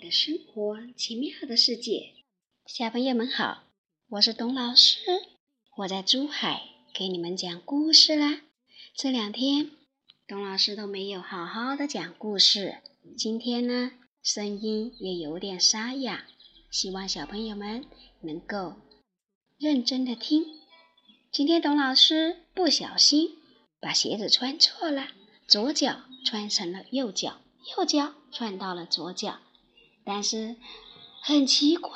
的生活，奇妙的世界。小朋友们好，我是董老师，我在珠海给你们讲故事啦。这两天董老师都没有好好的讲故事，今天呢，声音也有点沙哑，希望小朋友们能够认真的听。今天董老师不小心把鞋子穿错了，左脚穿成了右脚。右脚穿到了左脚，但是很奇怪，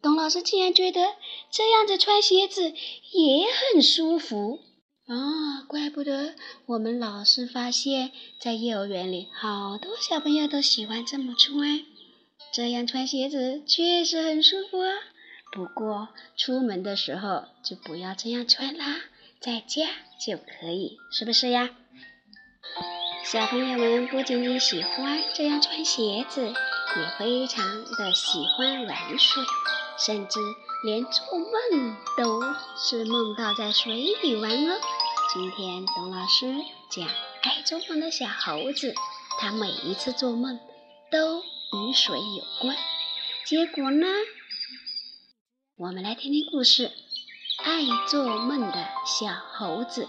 董老师竟然觉得这样子穿鞋子也很舒服啊！怪不得我们老师发现，在幼儿园里好多小朋友都喜欢这么穿，这样穿鞋子确实很舒服啊。不过出门的时候就不要这样穿啦，在家就可以，是不是呀？小朋友们不仅仅喜欢这样穿鞋子，也非常的喜欢玩水，甚至连做梦都是梦到在水里玩哦。今天董老师讲爱做梦的小猴子，他每一次做梦都与水有关。结果呢，我们来听听故事：爱做梦的小猴子。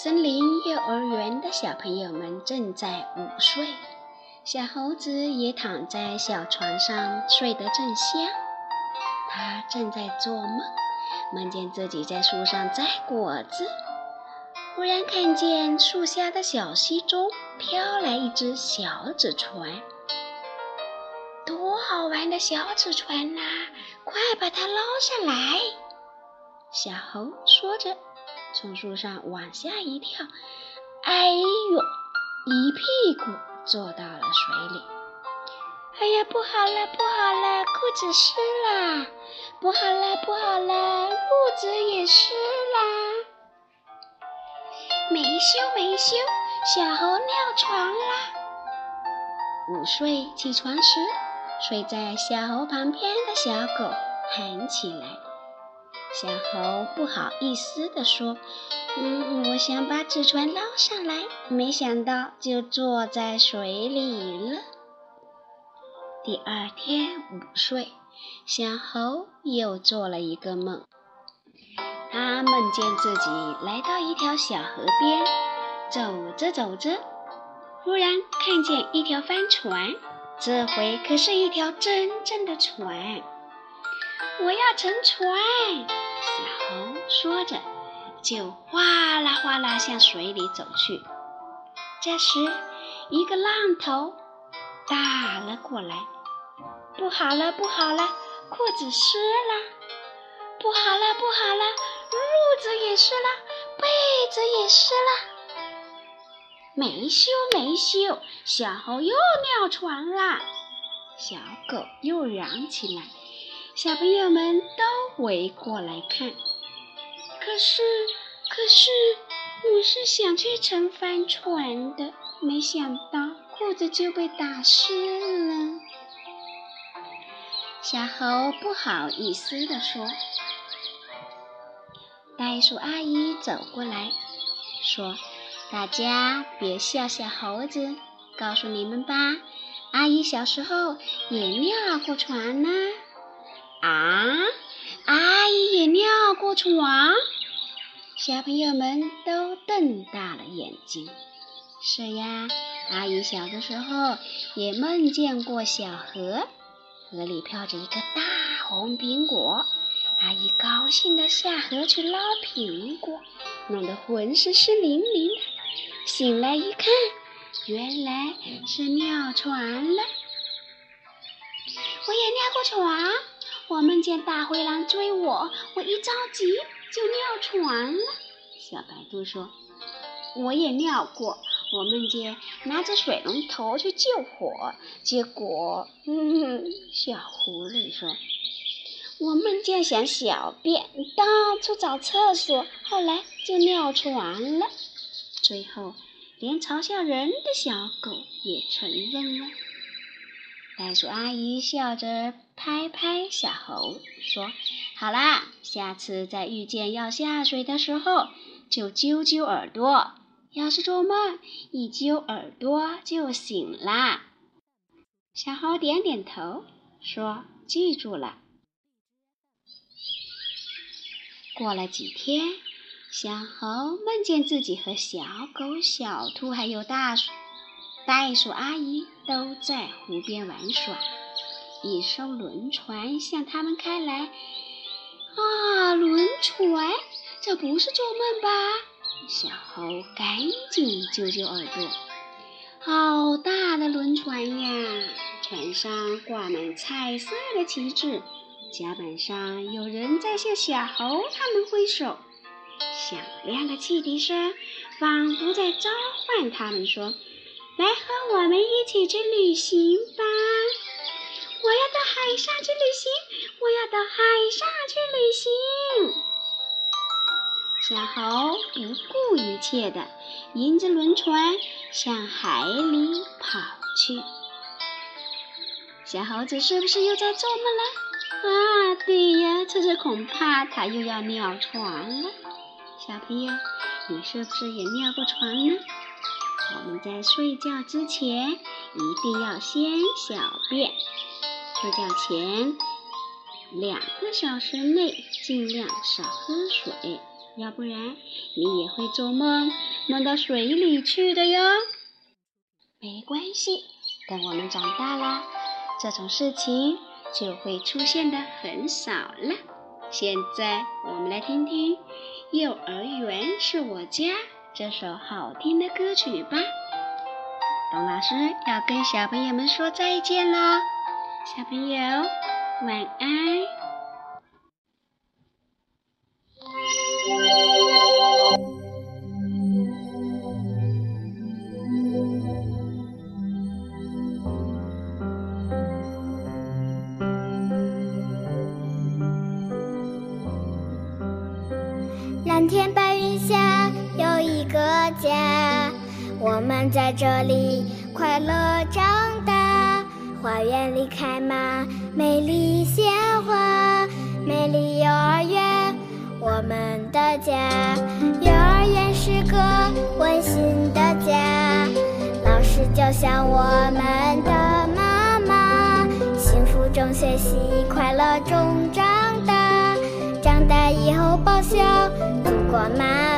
森林幼儿园的小朋友们正在午睡，小猴子也躺在小床上睡得正香。他正在做梦，梦见自己在树上摘果子，忽然看见树下的小溪中飘来一只小纸船。多好玩的小纸船呐！快把它捞上来！小猴说着。从树上往下一跳，哎呦，一屁股坐到了水里。哎呀，不好了，不好了，裤子湿了！不好了，不好了，裤子也湿啦！没羞没羞，小猴尿床啦！午睡起床时，睡在小猴旁边的小狗喊起来。小猴不好意思地说：“嗯，我想把纸船捞上来，没想到就坐在水里了。”第二天午睡，小猴又做了一个梦。他梦见自己来到一条小河边，走着走着，忽然看见一条帆船，这回可是一条真正的船。我要乘船。小猴说着，就哗啦哗啦向水里走去。这时，一个浪头打了过来，不好了，不好了，裤子湿了！不好了，不好了，褥子也湿了，被子也湿了！没羞没羞，小猴又尿床啦！小狗又嚷起来。小朋友们都围过来看，可是，可是，我是想去乘帆船的，没想到裤子就被打湿了。小猴不好意思地说。袋鼠阿姨走过来，说：“大家别笑小猴子，告诉你们吧，阿姨小时候也尿过船呢。”！啊阿姨也尿过床，小朋友们都瞪大了眼睛。是呀，阿姨小的时候也梦见过小河，河里飘着一个大红苹果。阿姨高兴地下河去捞苹果，弄得浑身湿淋淋的。醒来一看，原来是尿床了。我也尿过床。我梦见大灰狼追我，我一着急就尿床了。小白兔说：“我也尿过，我梦见拿着水龙头去救火，结果……”嗯，小狐狸说：“我梦见想小便，到处找厕所，后来就尿床了。”最后，连嘲笑人的小狗也承认了。袋鼠阿姨笑着拍拍小猴，说：“好啦，下次再遇见要下水的时候，就揪揪耳朵。要是做梦，一揪耳朵就醒啦。”小猴点点头，说：“记住了。”过了几天，小猴梦见自己和小狗、小兔还有大袋鼠阿姨都在湖边玩耍，一艘轮船向他们开来。啊，轮船，这不是做梦吧？小猴赶紧揪揪耳朵，好大的轮船呀！船上挂满彩色的旗帜，甲板上有人在向小猴他们挥手，响亮的汽笛声仿佛在召唤他们说：“来和我们一起去旅行吧！我要到海上去旅行，我要到海上去旅行。”小猴不顾一切地迎着轮船向海里跑去。小猴子是不是又在做梦了？啊，对呀，这次恐怕他又要尿床了。小朋友，你是不是也尿过床呢？我们在睡觉之前一定要先小便。睡觉前两个小时内尽量少喝水，要不然你也会做梦梦到水里去的哟。没关系，等我们长大了。这种事情就会出现的很少了。现在我们来听听《幼儿园是我家》这首好听的歌曲吧。董老师要跟小朋友们说再见了，小朋友晚安。蓝天白云下有一个家，我们在这里快乐长大。花园里开满美丽鲜花，美丽幼儿园，我们的家。幼儿园是个温馨的家，老师就像我们的妈妈，幸福中学习，快乐中长大。长大以后报效祖国妈妈。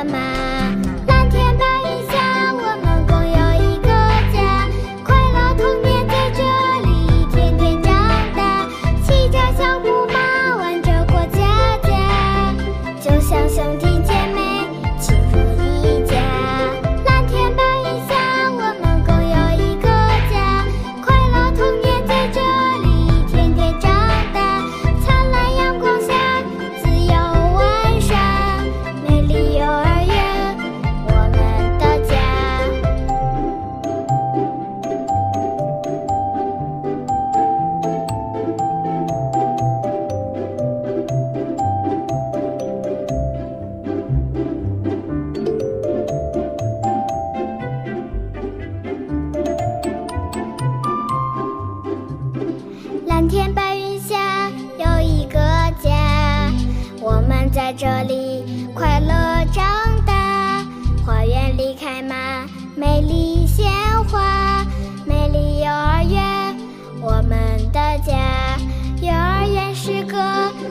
的家幼儿园是个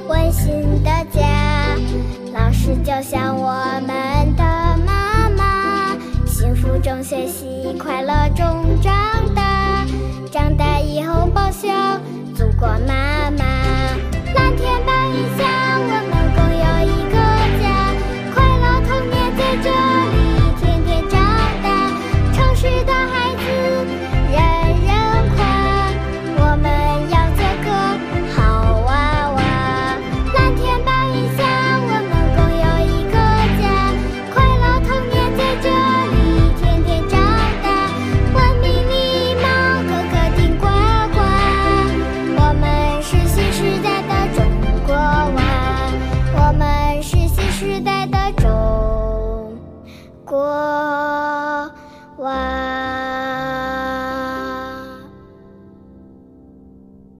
温馨的家老师就像我们的妈妈幸福中学习快乐中长大长大以后报效祖国妈妈。蓝天白云下